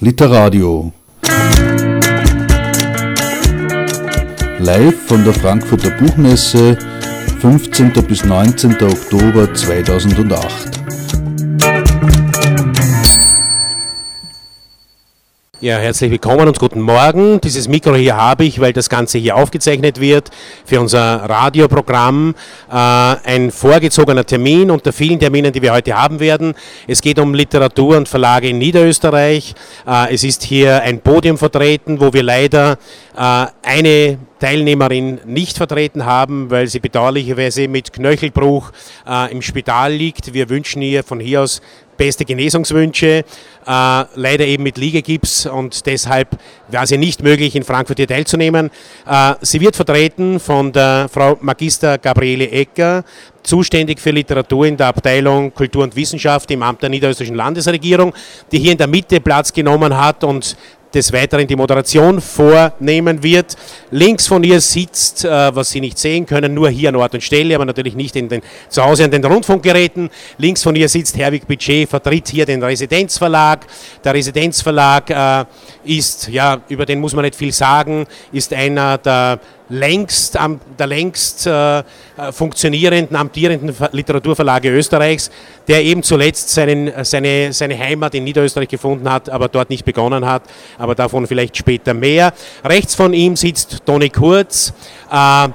Literadio. Live von der Frankfurter Buchmesse 15. bis 19. Oktober 2008. Ja, herzlich willkommen und guten Morgen. Dieses Mikro hier habe ich, weil das Ganze hier aufgezeichnet wird für unser Radioprogramm. Äh, ein vorgezogener Termin unter vielen Terminen, die wir heute haben werden. Es geht um Literatur und Verlage in Niederösterreich. Äh, es ist hier ein Podium vertreten, wo wir leider äh, eine Teilnehmerin nicht vertreten haben, weil sie bedauerlicherweise mit Knöchelbruch äh, im Spital liegt. Wir wünschen ihr von hier aus beste Genesungswünsche, äh, leider eben mit Liegegips und deshalb war sie nicht möglich, in Frankfurt hier teilzunehmen. Äh, sie wird vertreten von der Frau Magister Gabriele Ecker, zuständig für Literatur in der Abteilung Kultur und Wissenschaft im Amt der Niederösterreichischen Landesregierung, die hier in der Mitte Platz genommen hat und des Weiteren die Moderation vornehmen wird. Links von ihr sitzt, äh, was Sie nicht sehen können, nur hier an Ort und Stelle, aber natürlich nicht in den, zu Hause an den Rundfunkgeräten. Links von ihr sitzt Herwig Budget, vertritt hier den Residenzverlag. Der Residenzverlag äh, ist, ja, über den muss man nicht viel sagen, ist einer der längst, der längst äh, funktionierenden, amtierenden Literaturverlage Österreichs, der eben zuletzt seinen, seine, seine Heimat in Niederösterreich gefunden hat, aber dort nicht begonnen hat, aber davon vielleicht später mehr. Rechts von ihm sitzt Toni Kurz, äh, äh,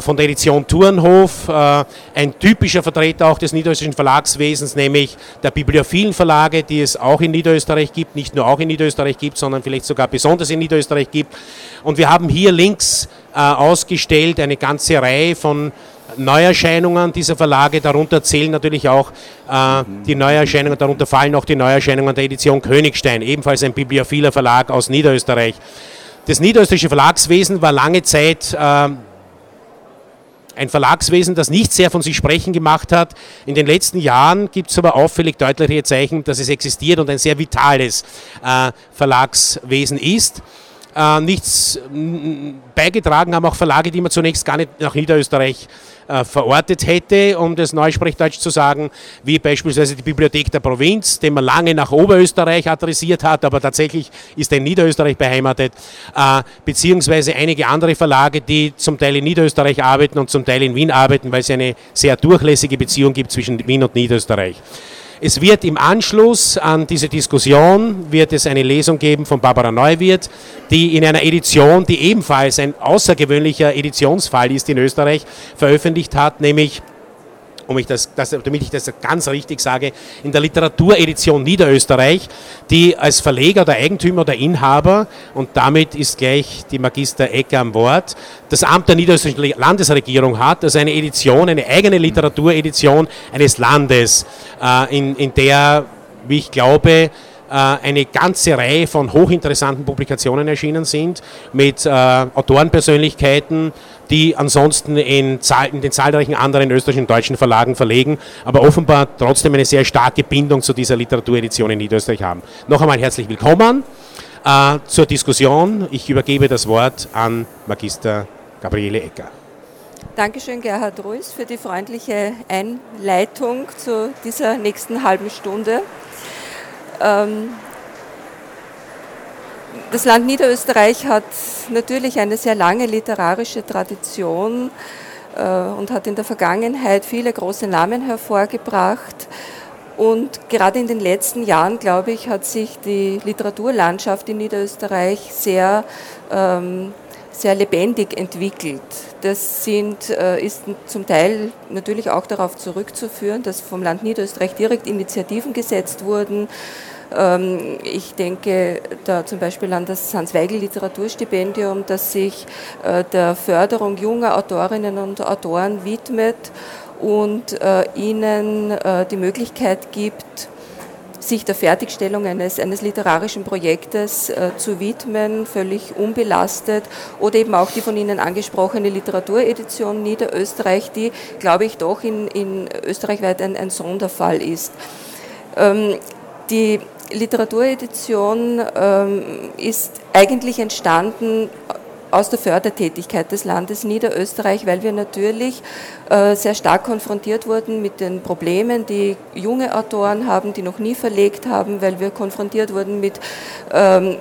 von der Edition Turnhof, äh, ein typischer Vertreter auch des niederösterreichischen Verlagswesens, nämlich der bibliophilen Verlage, die es auch in Niederösterreich gibt, nicht nur auch in Niederösterreich gibt, sondern vielleicht sogar besonders in Niederösterreich gibt. Und wir haben hier links äh, ausgestellt eine ganze Reihe von Neuerscheinungen dieser Verlage, darunter zählen natürlich auch äh, die Neuerscheinungen, darunter fallen auch die Neuerscheinungen der Edition Königstein, ebenfalls ein bibliophiler Verlag aus Niederösterreich. Das niederösterreichische Verlagswesen war lange Zeit äh, ein Verlagswesen, das nicht sehr von sich sprechen gemacht hat. In den letzten Jahren gibt es aber auffällig deutliche Zeichen, dass es existiert und ein sehr vitales äh, Verlagswesen ist. Äh, nichts beigetragen haben auch Verlage, die man zunächst gar nicht nach Niederösterreich äh, verortet hätte, um das Neusprechdeutsch zu sagen, wie beispielsweise die Bibliothek der Provinz, den man lange nach Oberösterreich adressiert hat, aber tatsächlich ist er in Niederösterreich beheimatet, äh, beziehungsweise einige andere Verlage, die zum Teil in Niederösterreich arbeiten und zum Teil in Wien arbeiten, weil es eine sehr durchlässige Beziehung gibt zwischen Wien und Niederösterreich. Es wird im Anschluss an diese Diskussion wird es eine Lesung geben von Barbara Neuwirth, die in einer Edition, die ebenfalls ein außergewöhnlicher Editionsfall ist in Österreich, veröffentlicht hat, nämlich um ich das, das, damit ich das ganz richtig sage, in der Literaturedition Niederösterreich, die als Verleger oder Eigentümer oder Inhaber, und damit ist gleich die Magister Ecker am Wort, das Amt der Niederösterreichischen Landesregierung hat, also eine Edition, eine eigene Literaturedition eines Landes, äh, in, in der, wie ich glaube, äh, eine ganze Reihe von hochinteressanten Publikationen erschienen sind mit äh, Autorenpersönlichkeiten, die ansonsten in, in, den zahlreichen anderen österreichischen und deutschen Verlagen verlegen, aber offenbar trotzdem eine sehr starke Bindung zu dieser Literaturedition in Niederösterreich haben. Noch einmal herzlich willkommen äh, zur Diskussion. Ich übergebe das Wort an Magister Gabriele Ecker. Dankeschön, Gerhard Ruiz, für die freundliche Einleitung zu dieser nächsten halben Stunde. Ähm, das Land Niederösterreich hat natürlich eine sehr lange literarische Tradition äh, und hat in der Vergangenheit viele große Namen hervorgebracht. Und gerade in den letzten Jahren, glaube ich, hat sich die Literaturlandschaft in Niederösterreich sehr, ähm, sehr lebendig entwickelt. Das sind, äh, ist zum Teil natürlich auch darauf zurückzuführen, dass vom Land Niederösterreich direkt Initiativen gesetzt wurden, ich denke da zum Beispiel an das Hans-Weigel-Literaturstipendium, das sich äh, der Förderung junger Autorinnen und Autoren widmet und äh, ihnen äh, die Möglichkeit gibt, sich der Fertigstellung eines, eines literarischen Projektes äh, zu widmen, völlig unbelastet. Oder eben auch die von Ihnen angesprochene Literaturedition Niederösterreich, die, glaube ich, doch in, in österreichweit ein, ein Sonderfall ist. Ähm, die Literaturedition ähm, ist eigentlich entstanden aus der Fördertätigkeit des Landes Niederösterreich, weil wir natürlich äh, sehr stark konfrontiert wurden mit den Problemen, die junge Autoren haben, die noch nie verlegt haben, weil wir konfrontiert wurden mit ähm,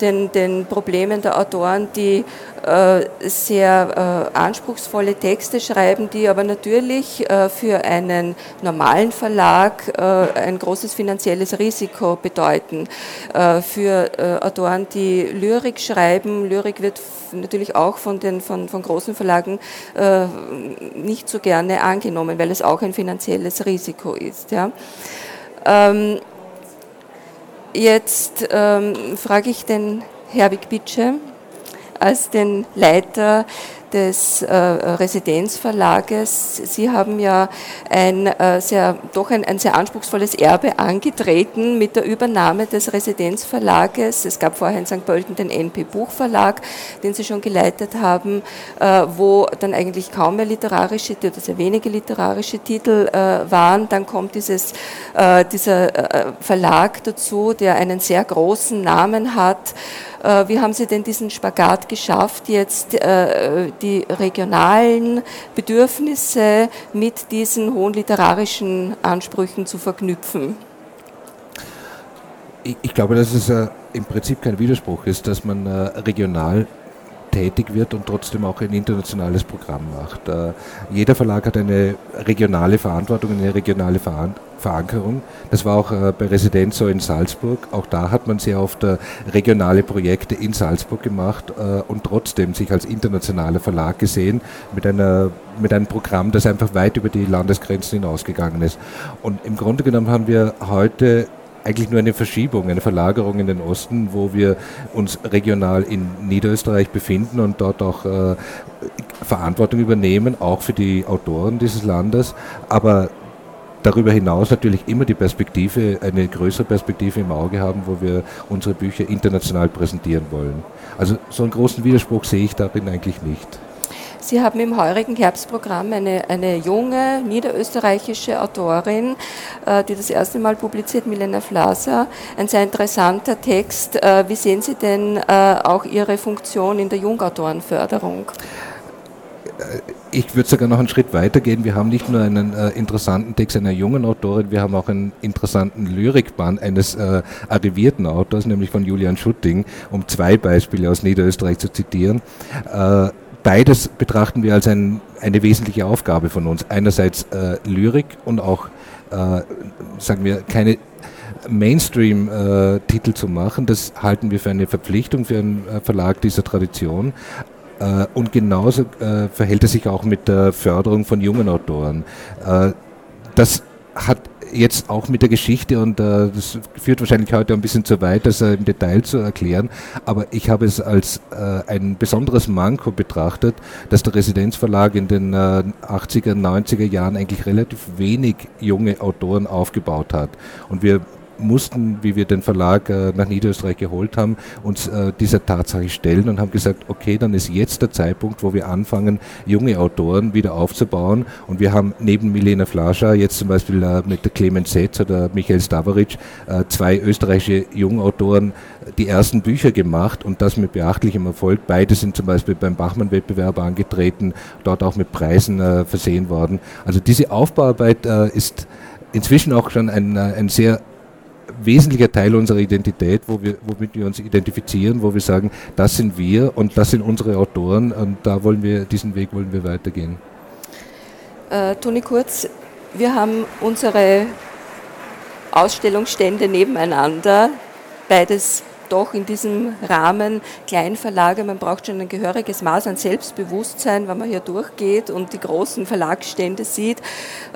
den, den Problemen der Autoren, die äh, sehr äh, anspruchsvolle Texte schreiben, die aber natürlich äh, für einen normalen Verlag äh, ein großes finanzielles Risiko bedeuten. Äh, für äh, Autoren, die Lyrik schreiben, Lyrik wird natürlich auch von den von, von großen Verlagen nicht so gerne angenommen, weil es auch ein finanzielles Risiko ist. Ja. Ähm, Jetzt ähm, frage ich den Herwig Bitsche als den Leiter des äh, Residenzverlages. Sie haben ja ein äh, sehr, doch ein, ein, sehr anspruchsvolles Erbe angetreten mit der Übernahme des Residenzverlages. Es gab vorher in St. Pölten den NP Buchverlag, den Sie schon geleitet haben, äh, wo dann eigentlich kaum mehr literarische oder sehr wenige literarische Titel äh, waren. Dann kommt dieses, äh, dieser äh, Verlag dazu, der einen sehr großen Namen hat. Äh, wie haben Sie denn diesen Spagat geschafft, jetzt äh, die regionalen Bedürfnisse mit diesen hohen literarischen Ansprüchen zu verknüpfen? Ich glaube, dass es äh, im Prinzip kein Widerspruch ist, dass man regional tätig wird und trotzdem auch ein internationales Programm macht. jeder Verlag hat eine regionale Verantwortung, eine regionale Verantwortung Verankerung. Das war auch äh, bei Residenz so in Salzburg. Auch da hat man sehr oft äh, regionale Projekte in Salzburg gemacht äh, und trotzdem sich als internationaler Verlag gesehen mit, einer, mit einem Programm, das einfach weit über die Landesgrenzen hinausgegangen ist. Und im Grunde genommen haben wir heute eigentlich nur eine Verschiebung, eine Verlagerung in den Osten, wo wir uns regional in Niederösterreich befinden und dort auch äh, Verantwortung übernehmen, auch für die Autoren dieses Landes. Aber darüber hinaus natürlich immer die Perspektive, eine größere Perspektive im Auge haben, wo wir unsere Bücher international präsentieren wollen. Also so einen großen Widerspruch sehe ich darin eigentlich nicht. Sie haben im heurigen Herbstprogramm eine, eine junge niederösterreichische Autorin, äh, die das erste Mal publiziert, Milena Flaser. Ein sehr interessanter Text. Äh, wie sehen Sie denn äh, auch Ihre Funktion in der Jungautorenförderung? Ich würde sogar noch einen Schritt weiter gehen. Wir haben nicht nur einen äh, interessanten Text einer jungen Autorin, wir haben auch einen interessanten Lyrikband eines äh, arrivierten Autors, nämlich von Julian Schutting, um zwei Beispiele aus Niederösterreich zu zitieren. Äh, beides betrachten wir als ein, eine wesentliche Aufgabe von uns. Einerseits äh, Lyrik und auch, äh, sagen wir, keine Mainstream-Titel äh, zu machen. Das halten wir für eine Verpflichtung für einen Verlag dieser Tradition. Äh, und genauso äh, verhält es sich auch mit der Förderung von jungen Autoren. Äh, das hat jetzt auch mit der Geschichte und äh, das führt wahrscheinlich heute ein bisschen zu weit, das äh, im Detail zu erklären, aber ich habe es als äh, ein besonderes Manko betrachtet, dass der Residenzverlag in den 80er, 90er Jahren eigentlich relativ wenig junge Autoren aufgebaut hat. Und wir mussten, wie wir den Verlag äh, nach Niederösterreich geholt haben, uns äh, dieser Tatsache stellen und haben gesagt, okay, dann ist jetzt der Zeitpunkt, wo wir anfangen, junge Autoren wieder aufzubauen. Und wir haben neben Milena Flascher jetzt zum Beispiel äh, mit der Clemens Setz oder Michael Stavaric äh, zwei österreichische Jungautoren äh, die ersten Bücher gemacht und das mit beachtlichem Erfolg. Beide sind zum Beispiel beim Bachmann-Wettbewerb angetreten, dort auch mit Preisen äh, versehen worden. Also diese Aufbauarbeit ist inzwischen auch schon ein, ein sehr wesentlicher Teil unserer Identität, wo wir, womit wir uns identifizieren, wo wir sagen, das sind wir und das sind unsere Autoren und da wollen wir, diesen Weg wollen wir weitergehen. Äh, Toni Kurz, wir haben unsere Ausstellungsstände nebeneinander, beides doch in diesem Rahmen Kleinverlage, man braucht schon ein gehöriges Maß an Selbstbewusstsein, wenn man hier durchgeht und die großen Verlagsstände sieht,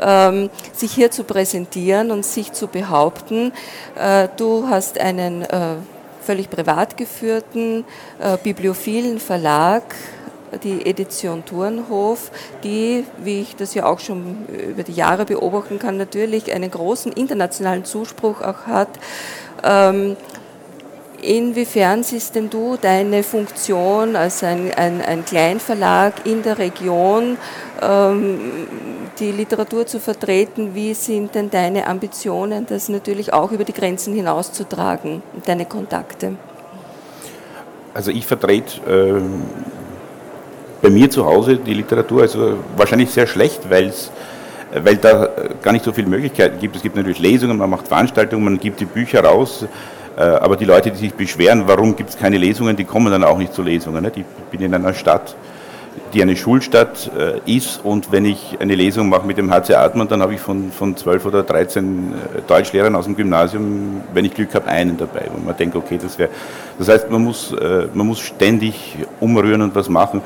ähm, sich hier zu präsentieren und sich zu behaupten. Äh, du hast einen äh, völlig privat geführten, äh, bibliophilen Verlag, die Edition Turnhof, die, wie ich das ja auch schon über die Jahre beobachten kann, natürlich einen großen internationalen Zuspruch auch hat. Ähm, Inwiefern siehst denn du deine Funktion als ein, ein, ein Kleinverlag in der Region, ähm, die Literatur zu vertreten? Wie sind denn deine Ambitionen, das natürlich auch über die Grenzen hinauszutragen, deine Kontakte? Also ich vertrete äh, bei mir zu Hause die Literatur, also wahrscheinlich sehr schlecht, weil's, weil da gar nicht so viele Möglichkeiten gibt. Es gibt natürlich Lesungen, man macht Veranstaltungen, man gibt die Bücher raus, aber die Leute, die sich beschweren, warum gibt es keine Lesungen, die kommen dann auch nicht zu Lesungen. Ich bin in einer Stadt, die eine Schulstadt äh, ist und wenn ich eine Lesung mache mit dem HC Atman, dann habe ich von, von 12 oder 13 äh, Deutschlehrern aus dem Gymnasium, wenn ich Glück habe, einen dabei. Und man denkt, okay, das wäre. Das heißt, man muss, man muss ständig umrühren und was machen.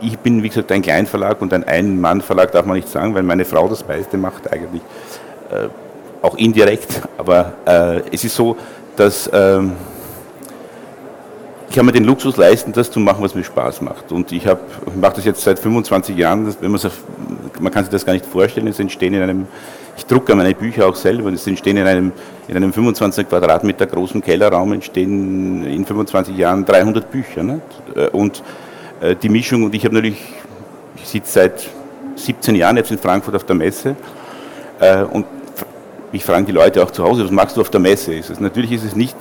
Ich bin, wie gesagt, ein Kleinverlag und ein Ein-Mann-Verlag darf man nicht sagen, weil meine Frau das meiste macht eigentlich. Auch indirekt, aber es ist so, dass ähm, ich kann mir den Luxus leisten, das zu machen, was mir Spaß macht. Und ich, ich mache das jetzt seit 25 Jahren, das, wenn man kann sich das gar nicht vorstellen, es entstehen in einem, ich drucke meine Bücher auch selber, es entstehen in einem, in einem 25 Quadratmeter großen Kellerraum, entstehen in 25 Jahren 300 Bücher. Ne? Und äh, die Mischung, und ich habe natürlich, ich sitze seit 17 Jahren jetzt in Frankfurt auf der Messe äh, und mich fragen die Leute auch zu Hause, was machst du auf der Messe? Ist es, natürlich ist es nicht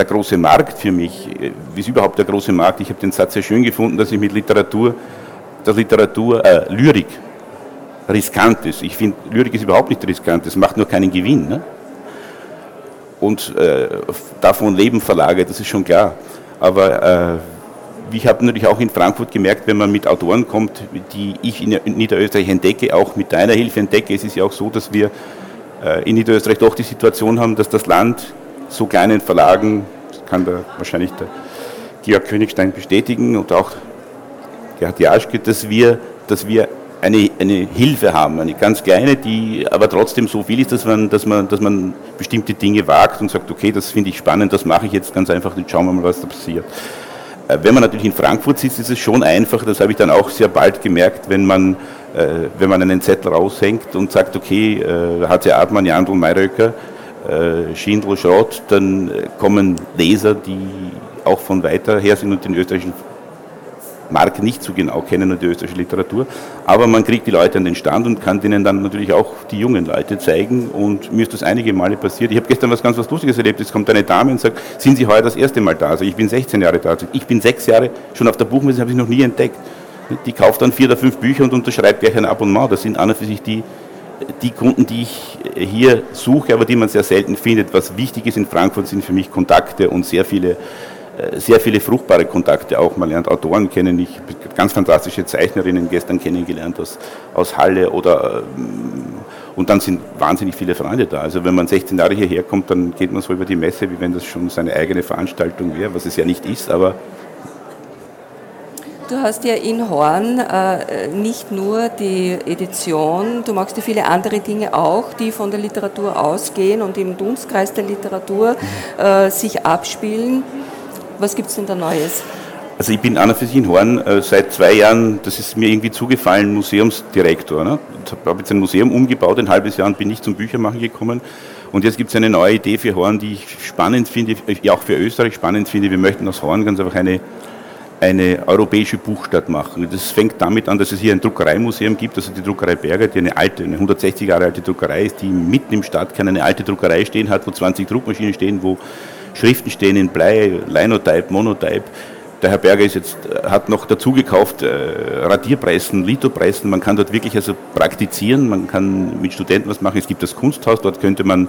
der große Markt für mich. Wie ist überhaupt der große Markt? Ich habe den Satz sehr schön gefunden, dass ich mit Literatur, dass Literatur, äh, Lyrik riskant ist. Ich finde, Lyrik ist überhaupt nicht riskant, es macht nur keinen Gewinn. Ne? Und äh, davon leben Verlage, das ist schon klar. Aber äh, ich habe natürlich auch in Frankfurt gemerkt, wenn man mit Autoren kommt, die ich in Niederösterreich entdecke, auch mit deiner Hilfe entdecke, es ist ja auch so, dass wir äh, in Niederösterreich doch die Situation haben, dass das Land so kleinen Verlagen, das kann da wahrscheinlich der Georg Königstein bestätigen und auch Gerhard Jaschke, dass wir, dass wir eine, eine Hilfe haben, eine ganz kleine, die aber trotzdem so viel ist, dass man, dass, man, dass man bestimmte Dinge wagt und sagt, okay, das finde ich spannend, das mache ich jetzt ganz einfach, dann schauen wir mal, was da passiert. Äh, wenn man natürlich in Frankfurt sitzt, ist es schon einfach, das habe ich dann auch sehr bald gemerkt, wenn man äh, wenn man einen Zettel raushängt und sagt, okay, äh, HC Artmann, Jandl, Mayröcker, äh, Schindl, Schrott, dann kommen Leser, die auch von weiter her sind und den österreichischen Markt nicht so genau kennen und die österreichische Literatur. Aber man kriegt die Leute an den Stand und kann denen dann natürlich auch die jungen Leute zeigen. Und mir ist das einige Male passiert. Ich habe gestern was ganz was Lustiges erlebt. Es kommt eine Dame und sagt, sind Sie heuer das erste Mal da? Also ich bin 16 Jahre da. Ich bin sechs Jahre schon auf der Buchmesse, habe ich noch nie entdeckt die kauft dann vier oder fünf Bücher und unterschreibt gleich ein Abonnement. Das sind an und für sich die, die Kunden, die ich hier suche, aber die man sehr selten findet. Was wichtig ist in Frankfurt sind für mich Kontakte und sehr viele, äh, sehr viele fruchtbare Kontakte auch. Man lernt Autoren kennen, ich habe ganz fantastische Zeichnerinnen gestern kennengelernt aus, aus Halle oder ähm, und dann sind wahnsinnig viele Freunde da. Also wenn man 16 Jahre hierher kommt, dann geht man so über die Messe, wie wenn das schon seine eigene Veranstaltung wäre, was es ja nicht ist, aber Du hast ja in Horn äh, nicht nur die Edition, du machst ja viele andere Dinge auch, die von der Literatur ausgehen und im Dunstkreis der Literatur äh, sich abspielen. Was gibt es denn da Neues? Also ich bin an für sich in Horn äh, seit zwei Jahren, das ist mir irgendwie zugefallen, Museumsdirektor. Ne? Ich habe jetzt ein Museum umgebaut, ein halbes Jahr und bin nicht zum Büchermachen gekommen. Und jetzt gibt es eine neue Idee für Horn, die ich spannend finde, auch für Österreich spannend finde. Wir möchten aus Horn ganz einfach eine eine europäische Buchstadt machen. Das fängt damit an, dass es hier ein Druckereimuseum gibt, also die Druckerei Berger, die eine alte, eine 160 Jahre alte Druckerei ist, die mitten im Stadtkern eine alte Druckerei stehen hat, wo 20 Druckmaschinen stehen, wo Schriften stehen in Blei, Linotype, Monotype. Der Herr Berger ist jetzt, hat noch dazu gekauft äh, Radierpressen, Lithopressen. Man kann dort wirklich also praktizieren, man kann mit Studenten was machen. Es gibt das Kunsthaus, dort könnte man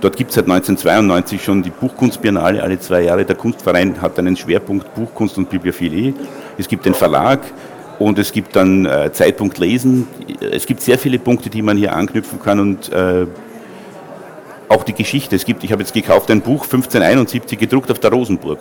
Dort gibt es seit 1992 schon die Buchkunstbiennale alle zwei Jahre. Der Kunstverein hat einen Schwerpunkt Buchkunst und Bibliophilie. Es gibt den Verlag und es gibt dann äh, Zeitpunkt Lesen. Es gibt sehr viele Punkte, die man hier anknüpfen kann und äh, auch die Geschichte. Es gibt, ich habe jetzt gekauft ein Buch 1571 gedruckt auf der Rosenburg.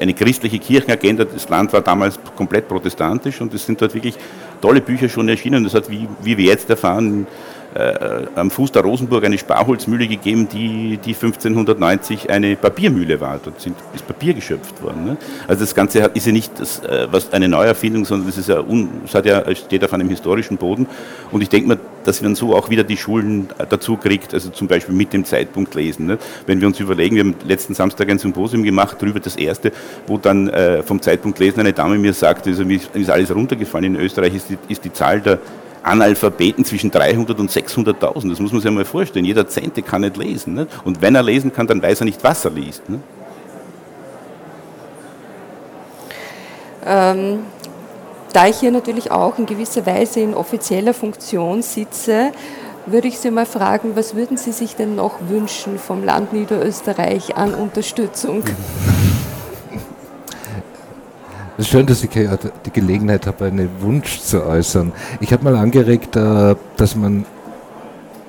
Eine christliche Kirchenagenda. Das Land war damals komplett protestantisch und es sind dort wirklich tolle Bücher schon erschienen. Das hat, wie, wie wir jetzt erfahren, äh, am Fuß der Rosenburg eine Sparholzmühle gegeben, die, die 1590 eine Papiermühle war. Dort sind, ist Papier geschöpft worden. Ne? Also das Ganze hat, ist ja nicht das, äh, was eine Neuerfindung, sondern ist ja, ja steht auf einem historischen Boden. Und ich denke mir, dass man so auch wieder die Schulen dazu kriegt, also zum Beispiel mit dem Zeitpunkt lesen. Ne? Wenn wir uns überlegen, wir haben letzten Samstag ein Symposium gemacht, darüber das erste, wo dann äh, vom Zeitpunkt lesen eine Dame mir sagte, also mir ist alles runtergefallen. In Österreich ist die, ist die Zahl der Analphabeten zwischen 300 und 600.000. Das muss man sich einmal vorstellen. Jeder Zehnte kann nicht lesen. Ne? Und wenn er lesen kann, dann weiß er nicht, was er liest. Ähm, da ich hier natürlich auch in gewisser Weise in offizieller Funktion sitze, würde ich Sie mal fragen, was würden Sie sich denn noch wünschen vom Land Niederösterreich an Unterstützung? Es ist schön, dass ich die Gelegenheit habe, einen Wunsch zu äußern. Ich habe mal angeregt, äh, dass man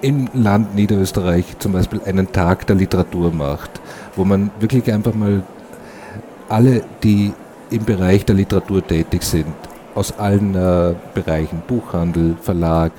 im Land Niederösterreich zum Beispiel einen Tag der Literatur macht, wo man wirklich einfach mal alle, die im Bereich der Literatur tätig sind, aus allen äh, Bereichen, Buchhandel, Verlag,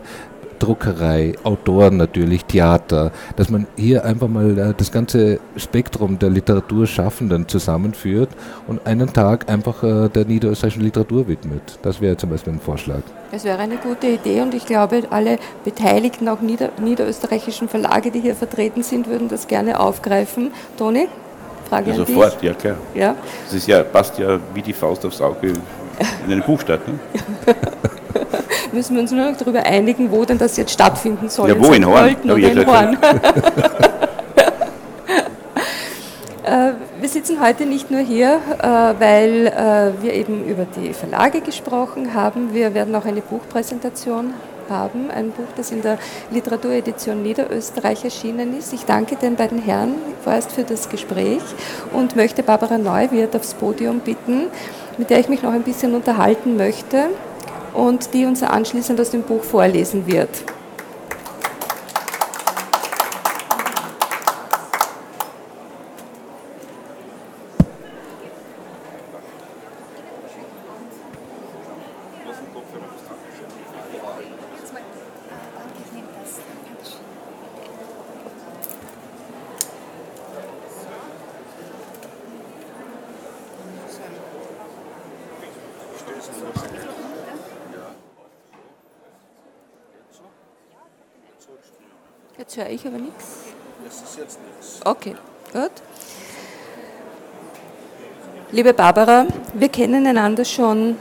Druckerei, Autoren natürlich, Theater, dass man hier einfach mal äh, das ganze Spektrum der Literaturschaffenden zusammenführt und einen Tag einfach äh, der niederösterreichischen Literatur widmet. Das wäre zum Beispiel ein Vorschlag. Es wäre eine gute Idee und ich glaube, alle Beteiligten, auch nieder niederösterreichischen Verlage, die hier vertreten sind, würden das gerne aufgreifen. Toni? Frage ja, sofort, ja klar. Ja? Das ist ja, passt ja wie die Faust aufs Auge in eine Buchstadt. Ne? müssen wir uns nur noch darüber einigen, wo denn das jetzt stattfinden soll. Ja, wo in Horn? Oder in Horn. Äh, wir sitzen heute nicht nur hier, äh, weil äh, wir eben über die Verlage gesprochen haben. Wir werden auch eine Buchpräsentation haben, ein Buch, das in der Literaturedition Niederösterreich erschienen ist. Ich danke den beiden Herren vorerst für das Gespräch und möchte Barbara Neuwirth aufs Podium bitten, mit der ich mich noch ein bisschen unterhalten möchte und die uns anschließend aus dem Buch vorlesen wird. Jetzt höre ich aber nichts. Das ist jetzt nichts. Okay, gut. Liebe Barbara, wir kennen einander schon,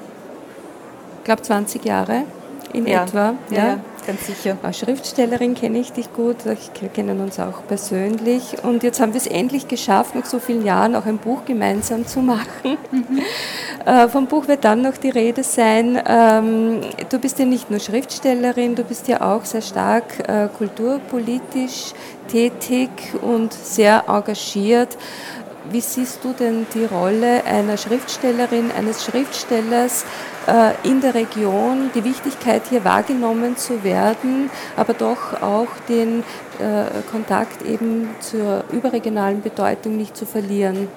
ich glaube, 20 Jahre in ja. etwa. Ja, ja, ganz sicher. Als Schriftstellerin kenne ich dich gut, wir kennen uns auch persönlich. Und jetzt haben wir es endlich geschafft, nach so vielen Jahren auch ein Buch gemeinsam zu machen. Mhm. Äh, vom Buch wird dann noch die Rede sein. Ähm, du bist ja nicht nur Schriftstellerin, du bist ja auch sehr stark äh, kulturpolitisch tätig und sehr engagiert. Wie siehst du denn die Rolle einer Schriftstellerin, eines Schriftstellers äh, in der Region, die Wichtigkeit hier wahrgenommen zu werden, aber doch auch den Kontakt eben zur überregionalen Bedeutung nicht zu verlieren?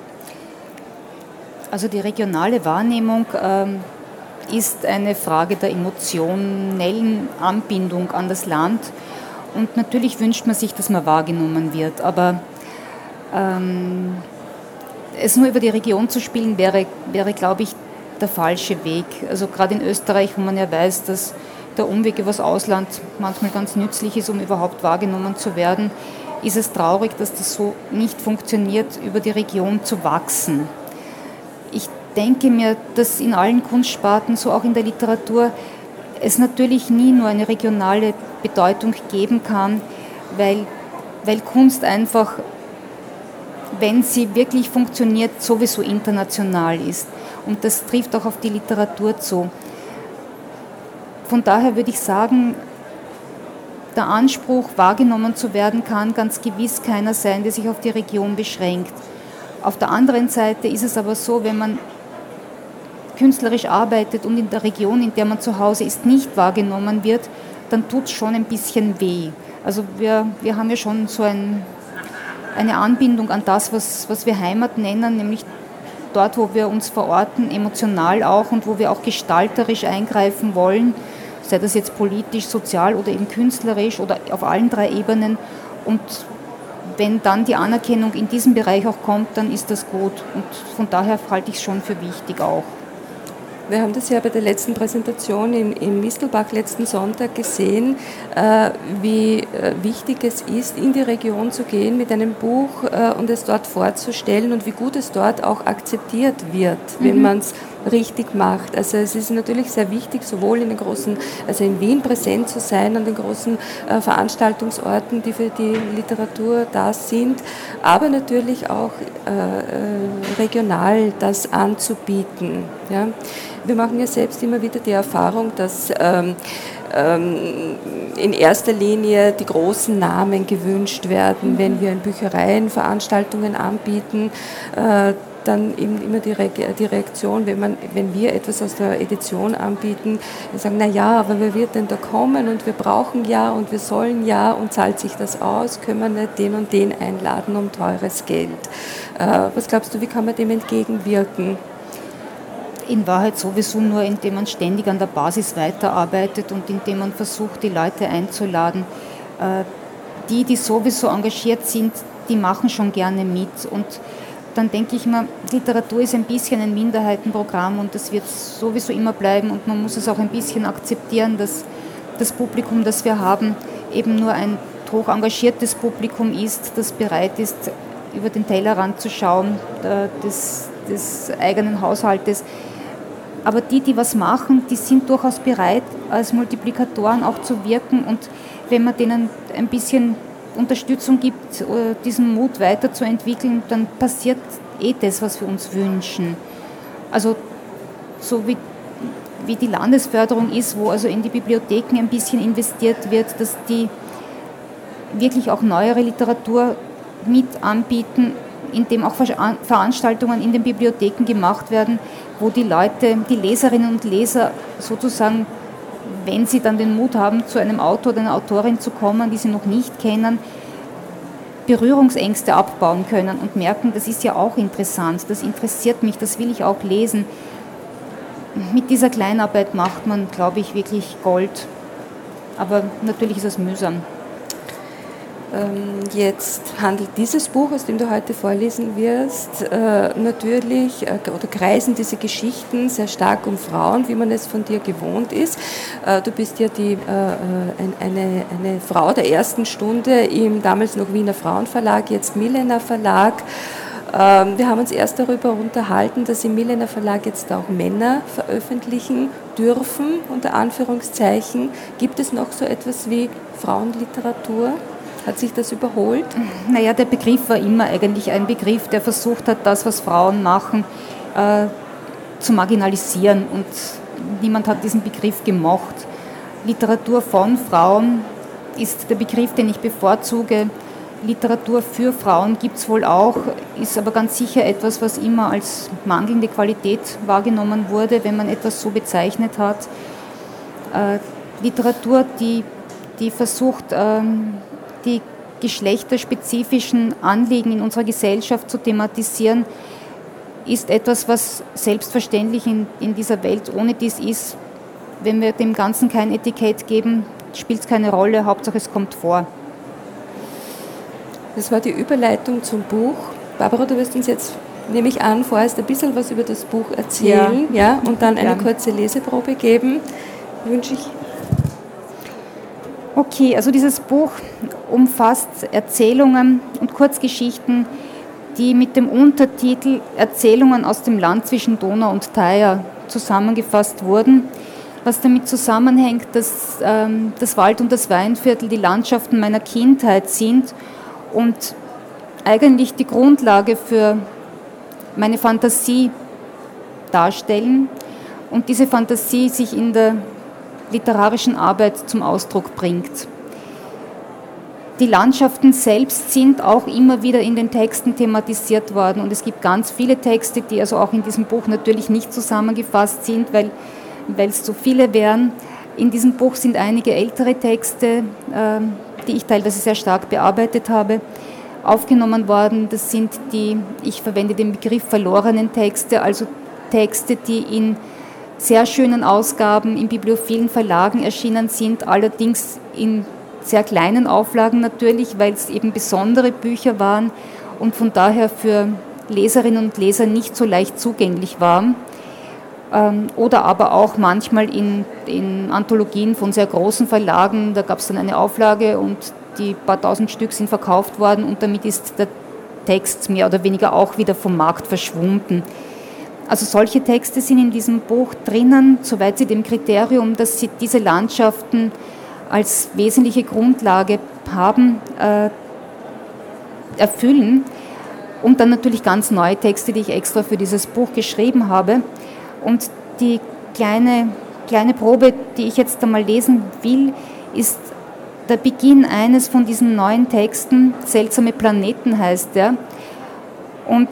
Also die regionale Wahrnehmung ähm, ist eine Frage der emotionellen Anbindung an das Land. Und natürlich wünscht man sich, dass man wahrgenommen wird. Aber ähm, es nur über die Region zu spielen, wäre, wäre glaube ich, der falsche Weg. Also gerade in Österreich, wo man ja weiß, dass der Umweg übers Ausland manchmal ganz nützlich ist, um überhaupt wahrgenommen zu werden, ist es traurig, dass das so nicht funktioniert, über die Region zu wachsen denke mir, dass in allen Kunstsparten, so auch in der Literatur, es natürlich nie nur eine regionale Bedeutung geben kann, weil, weil Kunst einfach, wenn sie wirklich funktioniert, sowieso international ist. Und das trifft auch auf die Literatur zu. Von daher würde ich sagen, der Anspruch, wahrgenommen zu werden, kann ganz gewiss keiner sein, der sich auf die Region beschränkt. Auf der anderen Seite ist es aber so, wenn man künstlerisch arbeitet und in der Region, in der man zu Hause ist, nicht wahrgenommen wird, dann tut es schon ein bisschen weh. Also wir, wir haben ja schon so ein, eine Anbindung an das, was, was wir Heimat nennen, nämlich dort, wo wir uns verorten, emotional auch und wo wir auch gestalterisch eingreifen wollen, sei das jetzt politisch, sozial oder eben künstlerisch oder auf allen drei Ebenen. Und wenn dann die Anerkennung in diesem Bereich auch kommt, dann ist das gut. Und von daher halte ich es schon für wichtig auch. Wir haben das ja bei der letzten Präsentation in, in Mistelbach letzten Sonntag gesehen, äh, wie äh, wichtig es ist, in die Region zu gehen mit einem Buch äh, und es dort vorzustellen und wie gut es dort auch akzeptiert wird, mhm. wenn man es richtig macht. Also es ist natürlich sehr wichtig, sowohl in den großen, also in Wien präsent zu sein, an den großen äh, Veranstaltungsorten, die für die Literatur da sind, aber natürlich auch äh, äh, regional das anzubieten. Ja. Wir machen ja selbst immer wieder die Erfahrung, dass ähm, ähm, in erster Linie die großen Namen gewünscht werden, wenn wir in Büchereien Veranstaltungen anbieten. Äh, dann eben immer die, Reaktion, wenn, man, wenn wir etwas aus der Edition anbieten, wir sagen, na ja, aber wer wird denn da kommen und wir brauchen ja und wir sollen ja und zahlt sich das aus, können wir nicht den und den einladen um teures Geld. Äh, was glaubst du, wie kann man dem entgegenwirken? In Wahrheit sowieso nur, indem man ständig an der Basis weiterarbeitet und indem man versucht, die Leute einzuladen. Äh, die, die sowieso engagiert sind, die machen schon gerne mit. Und dann denke ich mir, Literatur ist ein bisschen ein Minderheitenprogramm und das wird sowieso immer bleiben und man muss es auch ein bisschen akzeptieren, dass das Publikum, das wir haben, eben nur ein hoch engagiertes Publikum ist, das bereit ist, über den Tellerrand zu schauen äh, des, des eigenen Haushaltes. Aber die, die was machen, die sind durchaus bereit, als Multiplikatoren auch zu wirken. Und wenn man denen ein bisschen Unterstützung gibt, äh, diesen Mut weiterzuentwickeln, dann passiert eh das, was wir uns wünschen. Also so wie, wie die Landesförderung ist, wo also in die Bibliotheken ein bisschen investiert wird, dass die wirklich auch neuere Literatur mit anbieten, indem auch Veranstaltungen in den Bibliotheken gemacht werden, wo die Leute, die Leserinnen und Leser sozusagen, wenn sie dann den Mut haben, zu einem Autor oder einer Autorin zu kommen, die sie noch nicht kennen, Berührungsängste abbauen können und merken, das ist ja auch interessant, das interessiert mich, das will ich auch lesen. Mit dieser Kleinarbeit macht man, glaube ich, wirklich Gold. Aber natürlich ist es mühsam. Ähm, jetzt handelt dieses Buch, aus dem du heute vorlesen wirst, äh, natürlich äh, oder kreisen diese Geschichten sehr stark um Frauen, wie man es von dir gewohnt ist. Äh, du bist ja die, eine, eine Frau der ersten Stunde im damals noch Wiener Frauenverlag, jetzt Milena Verlag. Ähm, wir haben uns erst darüber unterhalten, dass im Milena Verlag jetzt auch Männer veröffentlichen dürfen, unter Anführungszeichen. Gibt es noch so etwas wie Frauenliteratur? Hat sich das überholt? Naja, der Begriff war immer eigentlich ein Begriff, der versucht hat, das, was Frauen machen, äh, zu marginalisieren. Und niemand hat diesen Begriff gemocht. Literatur von Frauen ist der Begriff, den ich bevorzuge. Literatur für Frauen gibt es wohl auch, ist aber ganz sicher etwas, was immer als mangelnde Qualität wahrgenommen wurde, wenn man etwas so bezeichnet hat. Äh, Literatur, die, die versucht, ähm, die geschlechterspezifischen Anliegen in unserer Gesellschaft zu thematisieren, ist etwas, was selbstverständlich in, in dieser Welt ohne dies ist. Wenn wir dem Ganzen kein Etikett geben, spielt es keine Rolle, Hauptsache es kommt vor. Das war die Überleitung zum Buch. Barbara, du wirst uns jetzt, nehme ich an, vorerst ein bisschen was über das Buch erzählen ja. ja und dann eine ja. kurze Leseprobe geben. Wünsche ich Okay, also dieses Buch umfasst Erzählungen und Kurzgeschichten, die mit dem Untertitel Erzählungen aus dem Land zwischen Donau und Theier zusammengefasst wurden, was damit zusammenhängt, dass ähm, das Wald und das Weinviertel die Landschaften meiner Kindheit sind und eigentlich die Grundlage für meine Fantasie darstellen. Und diese Fantasie sich in der literarischen Arbeit zum Ausdruck bringt. Die Landschaften selbst sind auch immer wieder in den Texten thematisiert worden und es gibt ganz viele Texte, die also auch in diesem Buch natürlich nicht zusammengefasst sind, weil es so viele wären. In diesem Buch sind einige ältere Texte, ähm, die ich teilweise sehr stark bearbeitet habe, aufgenommen worden. Das sind die, ich verwende den Begriff verlorenen Texte, also Texte, die in sehr schönen Ausgaben in bibliophilen Verlagen erschienen sind, allerdings in sehr kleinen Auflagen natürlich, weil es eben besondere Bücher waren und von daher für Leserinnen und Leser nicht so leicht zugänglich waren. Ähm, oder aber auch manchmal in, in Anthologien von sehr großen Verlagen, da gab es dann eine Auflage und die paar tausend Stück sind verkauft worden und damit ist der Text mehr oder weniger auch wieder vom Markt verschwunden. Also solche Texte sind in diesem Buch drinnen, soweit sie dem Kriterium, dass sie diese Landschaften als wesentliche Grundlage haben, äh, erfüllen. Und dann natürlich ganz neue Texte, die ich extra für dieses Buch geschrieben habe. Und die kleine, kleine Probe, die ich jetzt einmal lesen will, ist der Beginn eines von diesen neuen Texten. Seltsame Planeten heißt der. Und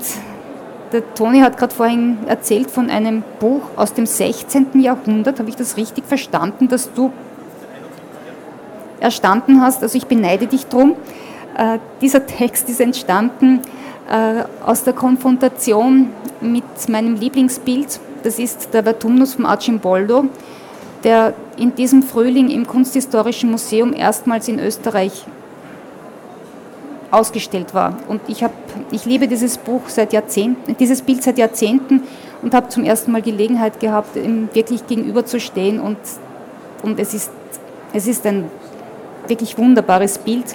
der Toni hat gerade vorhin erzählt von einem Buch aus dem 16. Jahrhundert. Habe ich das richtig verstanden, dass du erstanden hast? Also ich beneide dich drum. Äh, dieser Text ist entstanden äh, aus der Konfrontation mit meinem Lieblingsbild. Das ist der Vertumnus von Archimboldo, der in diesem Frühling im Kunsthistorischen Museum erstmals in Österreich ausgestellt war. Und ich, hab, ich liebe dieses Buch seit Jahrzehnten, dieses Bild seit Jahrzehnten und habe zum ersten Mal Gelegenheit gehabt, ihm wirklich gegenüberzustehen. Und, und es, ist, es ist ein wirklich wunderbares Bild.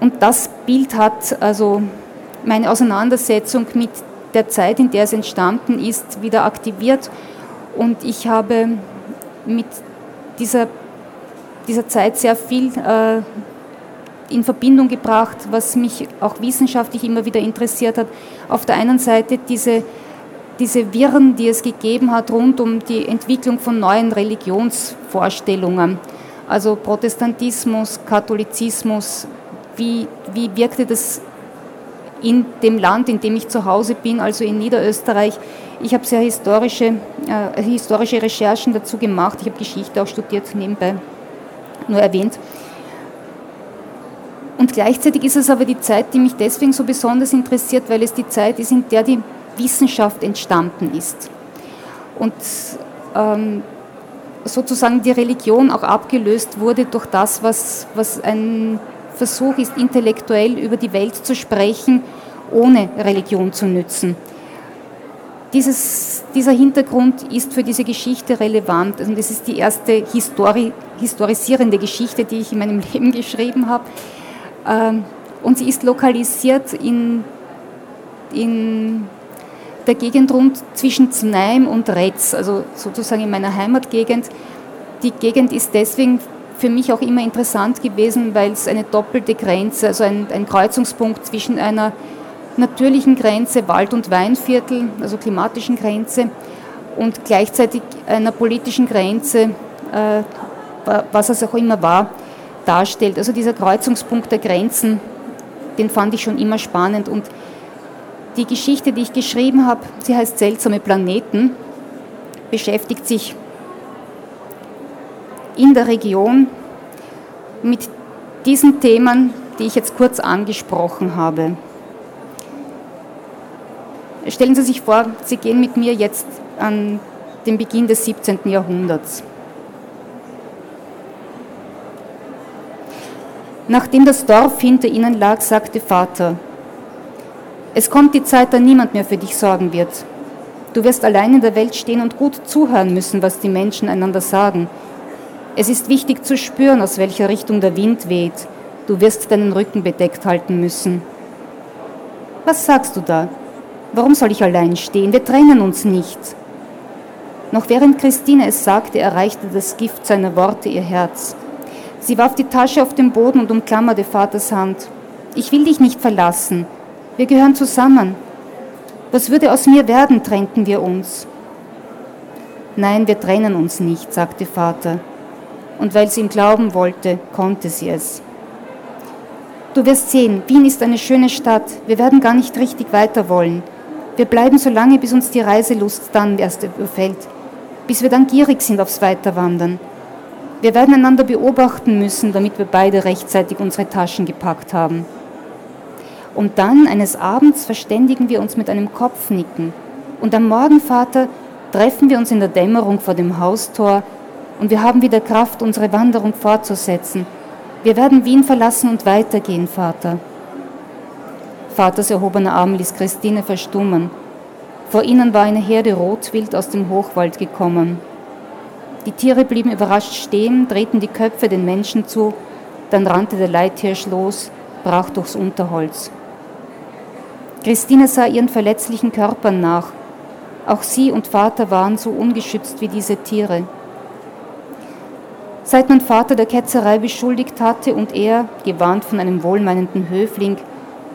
Und das Bild hat also meine Auseinandersetzung mit der Zeit, in der es entstanden ist, wieder aktiviert. Und ich habe mit dieser, dieser Zeit sehr viel äh, in Verbindung gebracht, was mich auch wissenschaftlich immer wieder interessiert hat. Auf der einen Seite diese, diese Wirren, die es gegeben hat rund um die Entwicklung von neuen Religionsvorstellungen, also Protestantismus, Katholizismus, wie, wie wirkte das in dem Land, in dem ich zu Hause bin, also in Niederösterreich. Ich habe sehr historische, äh, historische Recherchen dazu gemacht. Ich habe Geschichte auch studiert, nebenbei nur erwähnt. Und gleichzeitig ist es aber die Zeit, die mich deswegen so besonders interessiert, weil es die Zeit ist, in der die Wissenschaft entstanden ist. Und ähm, sozusagen die Religion auch abgelöst wurde durch das, was, was ein Versuch ist, intellektuell über die Welt zu sprechen, ohne Religion zu nützen. Dieses, dieser Hintergrund ist für diese Geschichte relevant. Und es ist die erste Histori historisierende Geschichte, die ich in meinem Leben geschrieben habe. Ähm, und sie ist lokalisiert in, in der Gegend rund zwischen Znaim und Retz, also sozusagen in meiner Heimatgegend. Die Gegend ist deswegen für mich auch immer interessant gewesen, weil es eine doppelte Grenze, also ein, ein Kreuzungspunkt zwischen einer natürlichen Grenze, Wald- und Weinviertel, also klimatischen Grenze, und gleichzeitig einer politischen Grenze, äh, was es auch immer war, darstellt. Also dieser Kreuzungspunkt der Grenzen, den fand ich schon immer spannend. Und die Geschichte, die ich geschrieben habe, sie heißt Seltsame Planeten, beschäftigt sich in der Region mit diesen Themen, die ich jetzt kurz angesprochen habe. Stellen Sie sich vor, Sie gehen mit mir jetzt an den Beginn des 17. Jahrhunderts. Nachdem das Dorf hinter ihnen lag, sagte Vater, es kommt die Zeit, da niemand mehr für dich sorgen wird. Du wirst allein in der Welt stehen und gut zuhören müssen, was die Menschen einander sagen. Es ist wichtig zu spüren, aus welcher Richtung der Wind weht. Du wirst deinen Rücken bedeckt halten müssen. Was sagst du da? Warum soll ich allein stehen? Wir trennen uns nicht. Noch während Christine es sagte, erreichte das Gift seiner Worte ihr Herz. Sie warf die Tasche auf den Boden und umklammerte Vaters Hand. Ich will dich nicht verlassen. Wir gehören zusammen. Was würde aus mir werden, trennten wir uns? Nein, wir trennen uns nicht, sagte Vater. Und weil sie ihm glauben wollte, konnte sie es. Du wirst sehen, Wien ist eine schöne Stadt. Wir werden gar nicht richtig weiter wollen. Wir bleiben so lange, bis uns die Reiselust dann erst überfällt, bis wir dann gierig sind aufs Weiterwandern. Wir werden einander beobachten müssen, damit wir beide rechtzeitig unsere Taschen gepackt haben. Und dann eines Abends verständigen wir uns mit einem Kopfnicken. Und am Morgen, Vater, treffen wir uns in der Dämmerung vor dem Haustor und wir haben wieder Kraft, unsere Wanderung fortzusetzen. Wir werden Wien verlassen und weitergehen, Vater. Vaters erhobener Arm ließ Christine verstummen. Vor ihnen war eine Herde Rotwild aus dem Hochwald gekommen. Die Tiere blieben überrascht stehen, drehten die Köpfe den Menschen zu, dann rannte der Leithirsch los, brach durchs Unterholz. Christine sah ihren verletzlichen Körpern nach. Auch sie und Vater waren so ungeschützt wie diese Tiere. Seit man Vater der Ketzerei beschuldigt hatte und er, gewarnt von einem wohlmeinenden Höfling,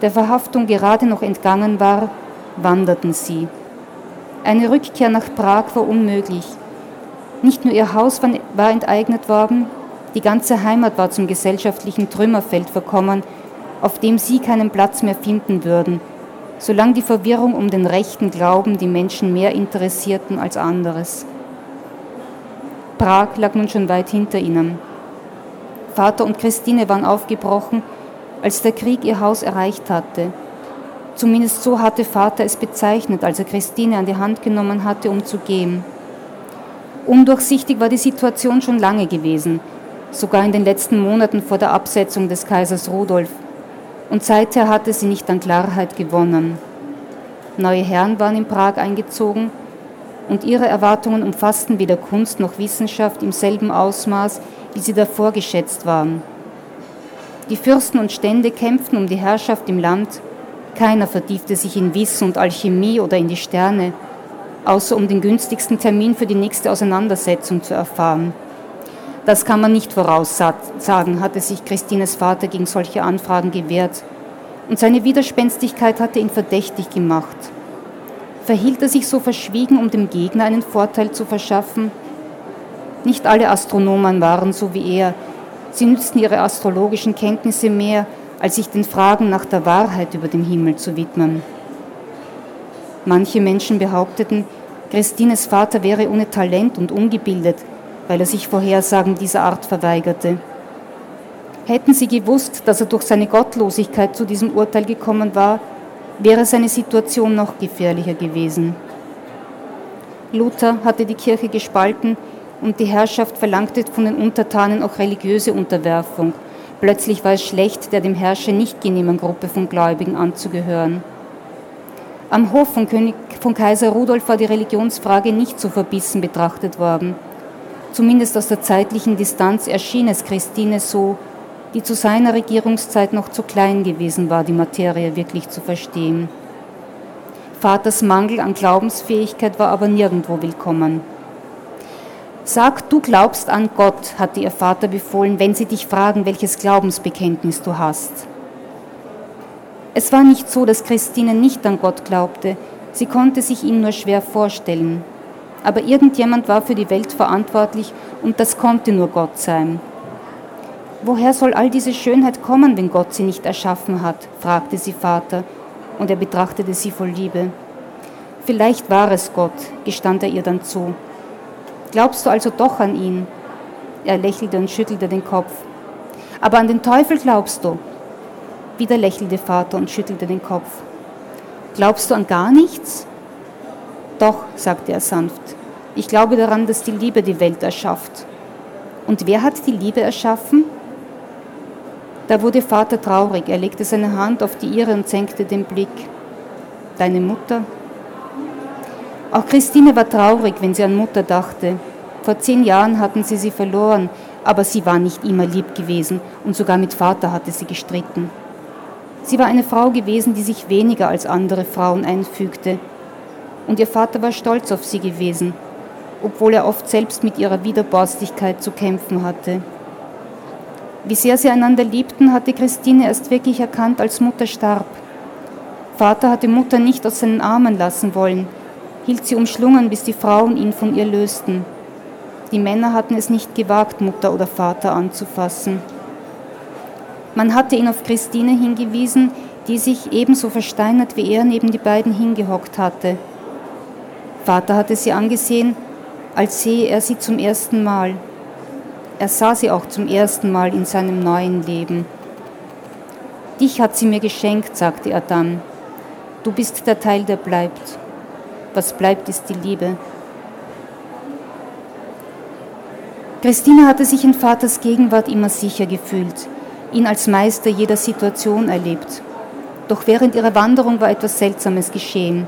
der Verhaftung gerade noch entgangen war, wanderten sie. Eine Rückkehr nach Prag war unmöglich. Nicht nur ihr Haus war enteignet worden, die ganze Heimat war zum gesellschaftlichen Trümmerfeld verkommen, auf dem sie keinen Platz mehr finden würden, solange die Verwirrung um den rechten Glauben die Menschen mehr interessierten als anderes. Prag lag nun schon weit hinter ihnen. Vater und Christine waren aufgebrochen, als der Krieg ihr Haus erreicht hatte. Zumindest so hatte Vater es bezeichnet, als er Christine an die Hand genommen hatte, um zu gehen. Undurchsichtig war die Situation schon lange gewesen, sogar in den letzten Monaten vor der Absetzung des Kaisers Rudolf. Und seither hatte sie nicht an Klarheit gewonnen. Neue Herren waren in Prag eingezogen und ihre Erwartungen umfassten weder Kunst noch Wissenschaft im selben Ausmaß, wie sie davor geschätzt waren. Die Fürsten und Stände kämpften um die Herrschaft im Land, keiner vertiefte sich in Wissen und Alchemie oder in die Sterne, außer um den günstigsten Termin für die nächste Auseinandersetzung zu erfahren. Das kann man nicht voraussagen, hatte sich Christines Vater gegen solche Anfragen gewehrt, und seine Widerspenstigkeit hatte ihn verdächtig gemacht. Verhielt er sich so verschwiegen, um dem Gegner einen Vorteil zu verschaffen? Nicht alle Astronomen waren so wie er. Sie nützten ihre astrologischen Kenntnisse mehr, als sich den Fragen nach der Wahrheit über den Himmel zu widmen. Manche Menschen behaupteten, Christines Vater wäre ohne Talent und ungebildet, weil er sich Vorhersagen dieser Art verweigerte. Hätten sie gewusst, dass er durch seine Gottlosigkeit zu diesem Urteil gekommen war, wäre seine Situation noch gefährlicher gewesen. Luther hatte die Kirche gespalten und die Herrschaft verlangte von den Untertanen auch religiöse Unterwerfung. Plötzlich war es schlecht, der dem Herrscher nicht genehmen Gruppe von Gläubigen anzugehören. Am Hof von, König, von Kaiser Rudolf war die Religionsfrage nicht so verbissen betrachtet worden. Zumindest aus der zeitlichen Distanz erschien es Christine so, die zu seiner Regierungszeit noch zu klein gewesen war, die Materie wirklich zu verstehen. Vaters Mangel an Glaubensfähigkeit war aber nirgendwo willkommen. Sag, du glaubst an Gott, hatte ihr Vater befohlen, wenn sie dich fragen, welches Glaubensbekenntnis du hast. Es war nicht so, dass Christine nicht an Gott glaubte, sie konnte sich ihn nur schwer vorstellen. Aber irgendjemand war für die Welt verantwortlich und das konnte nur Gott sein. Woher soll all diese Schönheit kommen, wenn Gott sie nicht erschaffen hat? fragte sie Vater, und er betrachtete sie voll Liebe. Vielleicht war es Gott, gestand er ihr dann zu. Glaubst du also doch an ihn? Er lächelte und schüttelte den Kopf. Aber an den Teufel glaubst du? Wieder lächelte Vater und schüttelte den Kopf. Glaubst du an gar nichts? Doch, sagte er sanft. Ich glaube daran, dass die Liebe die Welt erschafft. Und wer hat die Liebe erschaffen? Da wurde Vater traurig. Er legte seine Hand auf die ihre und senkte den Blick. Deine Mutter? Auch Christine war traurig, wenn sie an Mutter dachte. Vor zehn Jahren hatten sie sie verloren, aber sie war nicht immer lieb gewesen und sogar mit Vater hatte sie gestritten. Sie war eine Frau gewesen, die sich weniger als andere Frauen einfügte. Und ihr Vater war stolz auf sie gewesen, obwohl er oft selbst mit ihrer Widerborstigkeit zu kämpfen hatte. Wie sehr sie einander liebten, hatte Christine erst wirklich erkannt, als Mutter starb. Vater hatte Mutter nicht aus seinen Armen lassen wollen, hielt sie umschlungen, bis die Frauen ihn von ihr lösten. Die Männer hatten es nicht gewagt, Mutter oder Vater anzufassen. Man hatte ihn auf Christine hingewiesen, die sich ebenso versteinert wie er neben die beiden hingehockt hatte. Vater hatte sie angesehen, als sehe er sie zum ersten Mal. Er sah sie auch zum ersten Mal in seinem neuen Leben. Dich hat sie mir geschenkt, sagte er dann. Du bist der Teil, der bleibt. Was bleibt, ist die Liebe. Christina hatte sich in Vaters Gegenwart immer sicher gefühlt, ihn als Meister jeder Situation erlebt. Doch während ihrer Wanderung war etwas Seltsames geschehen.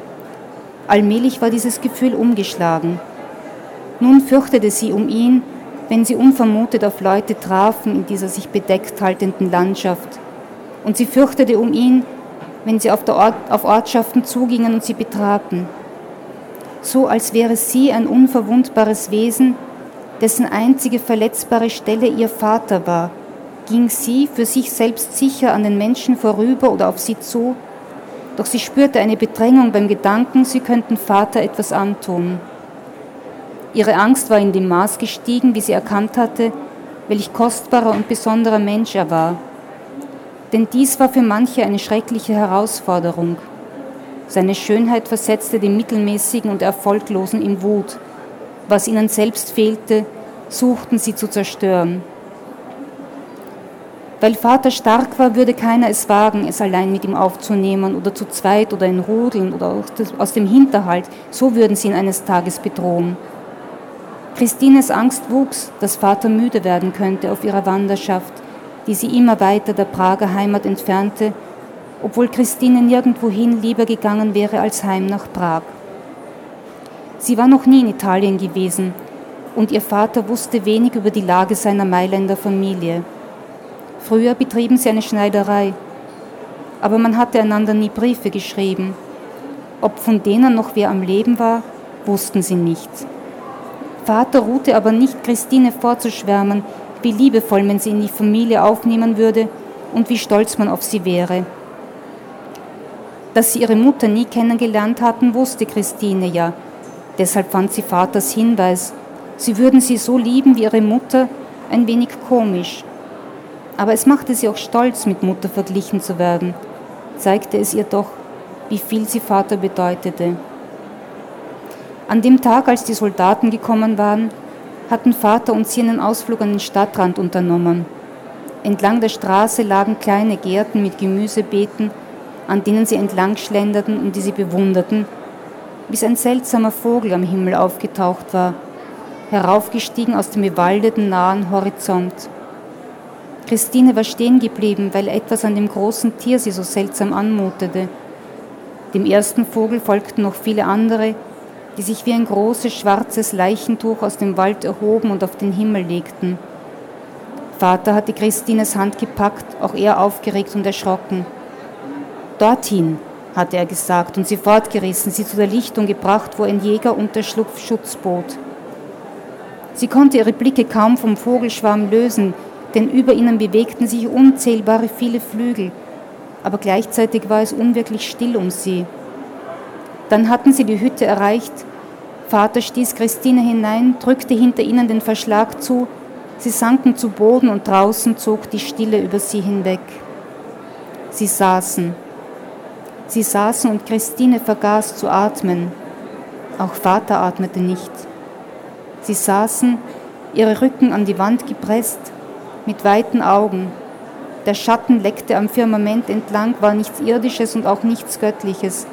Allmählich war dieses Gefühl umgeschlagen. Nun fürchtete sie um ihn wenn sie unvermutet auf Leute trafen in dieser sich bedeckt haltenden Landschaft. Und sie fürchtete um ihn, wenn sie auf, Ort, auf Ortschaften zugingen und sie betraten. So als wäre sie ein unverwundbares Wesen, dessen einzige verletzbare Stelle ihr Vater war, ging sie für sich selbst sicher an den Menschen vorüber oder auf sie zu, doch sie spürte eine Bedrängung beim Gedanken, sie könnten Vater etwas antun. Ihre Angst war in dem Maß gestiegen, wie sie erkannt hatte, welch kostbarer und besonderer Mensch er war. Denn dies war für manche eine schreckliche Herausforderung. Seine Schönheit versetzte den Mittelmäßigen und Erfolglosen in Wut. Was ihnen selbst fehlte, suchten sie zu zerstören. Weil Vater stark war, würde keiner es wagen, es allein mit ihm aufzunehmen oder zu zweit oder in Rudeln oder aus dem Hinterhalt. So würden sie ihn eines Tages bedrohen. Christines Angst wuchs, dass Vater müde werden könnte auf ihrer Wanderschaft, die sie immer weiter der Prager Heimat entfernte, obwohl Christine nirgendwohin lieber gegangen wäre als heim nach Prag. Sie war noch nie in Italien gewesen und ihr Vater wusste wenig über die Lage seiner Mailänder Familie. Früher betrieben sie eine Schneiderei, aber man hatte einander nie Briefe geschrieben. Ob von denen noch wer am Leben war, wussten sie nicht. Vater ruhte aber nicht, Christine vorzuschwärmen, wie liebevoll man sie in die Familie aufnehmen würde und wie stolz man auf sie wäre. Dass sie ihre Mutter nie kennengelernt hatten, wusste Christine ja. Deshalb fand sie Vaters Hinweis, sie würden sie so lieben wie ihre Mutter, ein wenig komisch. Aber es machte sie auch stolz, mit Mutter verglichen zu werden, zeigte es ihr doch, wie viel sie Vater bedeutete. An dem Tag, als die Soldaten gekommen waren, hatten Vater und sie einen Ausflug an den Stadtrand unternommen. Entlang der Straße lagen kleine Gärten mit Gemüsebeeten, an denen sie entlang schlenderten und die sie bewunderten, bis ein seltsamer Vogel am Himmel aufgetaucht war, heraufgestiegen aus dem bewaldeten nahen Horizont. Christine war stehen geblieben, weil etwas an dem großen Tier sie so seltsam anmutete. Dem ersten Vogel folgten noch viele andere, die sich wie ein großes schwarzes Leichentuch aus dem Wald erhoben und auf den Himmel legten. Vater hatte Christines Hand gepackt, auch er aufgeregt und erschrocken. Dorthin, hatte er gesagt und sie fortgerissen, sie zu der Lichtung gebracht, wo ein Jäger Unterschlupf Schutz bot. Sie konnte ihre Blicke kaum vom Vogelschwarm lösen, denn über ihnen bewegten sich unzählbare viele Flügel, aber gleichzeitig war es unwirklich still um sie. Dann hatten sie die Hütte erreicht, Vater stieß Christine hinein, drückte hinter ihnen den Verschlag zu, sie sanken zu Boden und draußen zog die Stille über sie hinweg. Sie saßen. Sie saßen und Christine vergaß zu atmen. Auch Vater atmete nicht. Sie saßen, ihre Rücken an die Wand gepresst, mit weiten Augen. Der Schatten leckte am Firmament entlang, war nichts Irdisches und auch nichts Göttliches.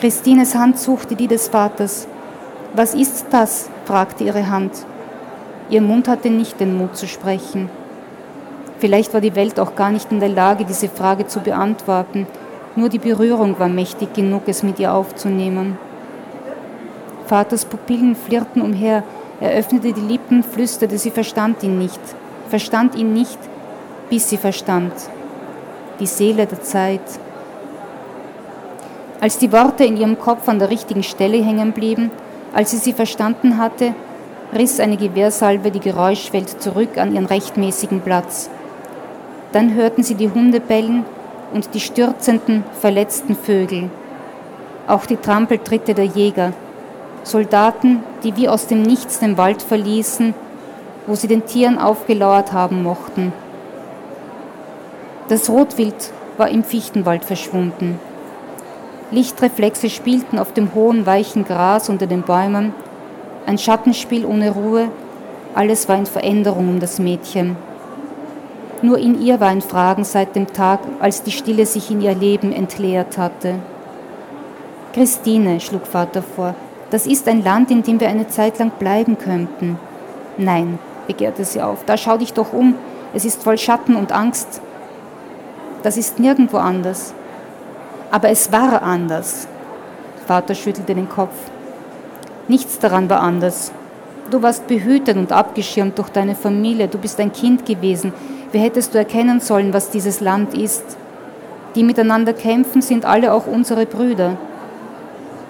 Christines Hand suchte die des Vaters. Was ist das? fragte ihre Hand. Ihr Mund hatte nicht den Mut zu sprechen. Vielleicht war die Welt auch gar nicht in der Lage, diese Frage zu beantworten. Nur die Berührung war mächtig genug, es mit ihr aufzunehmen. Vaters Pupillen flirrten umher. Er öffnete die Lippen, flüsterte, sie verstand ihn nicht verstand ihn nicht, bis sie verstand. Die Seele der Zeit. Als die Worte in ihrem Kopf an der richtigen Stelle hängen blieben, als sie sie verstanden hatte, riss eine Gewehrsalve die Geräuschwelt zurück an ihren rechtmäßigen Platz. Dann hörten sie die Hunde bellen und die stürzenden, verletzten Vögel. Auch die Trampeltritte der Jäger. Soldaten, die wie aus dem Nichts den Wald verließen wo sie den Tieren aufgelauert haben mochten. Das Rotwild war im Fichtenwald verschwunden. Lichtreflexe spielten auf dem hohen, weichen Gras unter den Bäumen, ein Schattenspiel ohne Ruhe, alles war in Veränderung um das Mädchen. Nur in ihr war ein Fragen seit dem Tag, als die Stille sich in ihr Leben entleert hatte. Christine, schlug Vater vor, das ist ein Land, in dem wir eine Zeit lang bleiben könnten. Nein, begehrte sie auf. Da schau dich doch um, es ist voll Schatten und Angst. Das ist nirgendwo anders. Aber es war anders. Vater schüttelte den Kopf. Nichts daran war anders. Du warst behütet und abgeschirmt durch deine Familie, du bist ein Kind gewesen. Wie hättest du erkennen sollen, was dieses Land ist? Die miteinander kämpfen, sind alle auch unsere Brüder.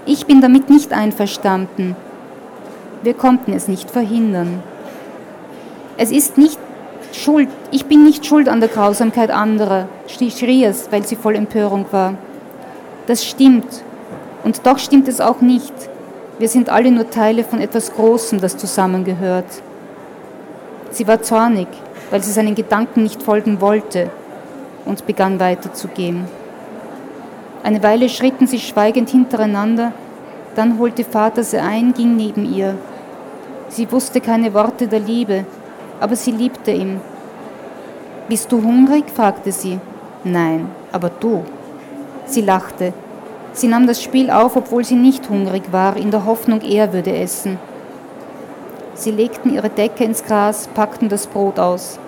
Ich bin damit nicht einverstanden. Wir konnten es nicht verhindern. Es ist nicht schuld, ich bin nicht schuld an der Grausamkeit anderer, schrie es, weil sie voll Empörung war. Das stimmt. Und doch stimmt es auch nicht. Wir sind alle nur Teile von etwas Großem, das zusammengehört. Sie war zornig, weil sie seinen Gedanken nicht folgen wollte und begann weiterzugehen. Eine Weile schritten sie schweigend hintereinander, dann holte Vater sie ein, ging neben ihr. Sie wusste keine Worte der Liebe, aber sie liebte ihn. Bist du hungrig? fragte sie. Nein, aber du. Sie lachte. Sie nahm das Spiel auf, obwohl sie nicht hungrig war, in der Hoffnung, er würde essen. Sie legten ihre Decke ins Gras, packten das Brot aus.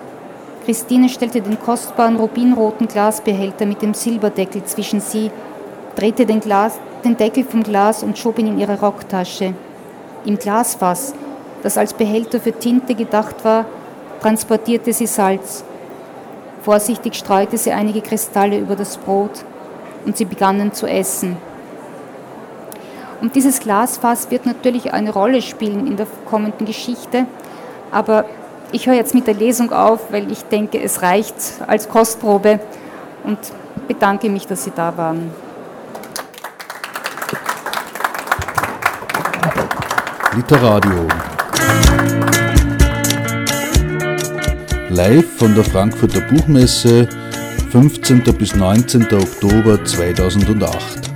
Christine stellte den kostbaren rubinroten Glasbehälter mit dem Silberdeckel zwischen sie, drehte den, Glas, den Deckel vom Glas und schob ihn in ihre Rocktasche. Im Glasfass, das als Behälter für Tinte gedacht war, transportierte sie Salz. Vorsichtig streute sie einige Kristalle über das Brot und sie begannen zu essen. Und dieses Glasfass wird natürlich eine Rolle spielen in der kommenden Geschichte, aber ich höre jetzt mit der Lesung auf, weil ich denke, es reicht als Kostprobe und bedanke mich, dass Sie da waren. Literadio. Live von der Frankfurter Buchmesse 15. bis 19. Oktober 2008.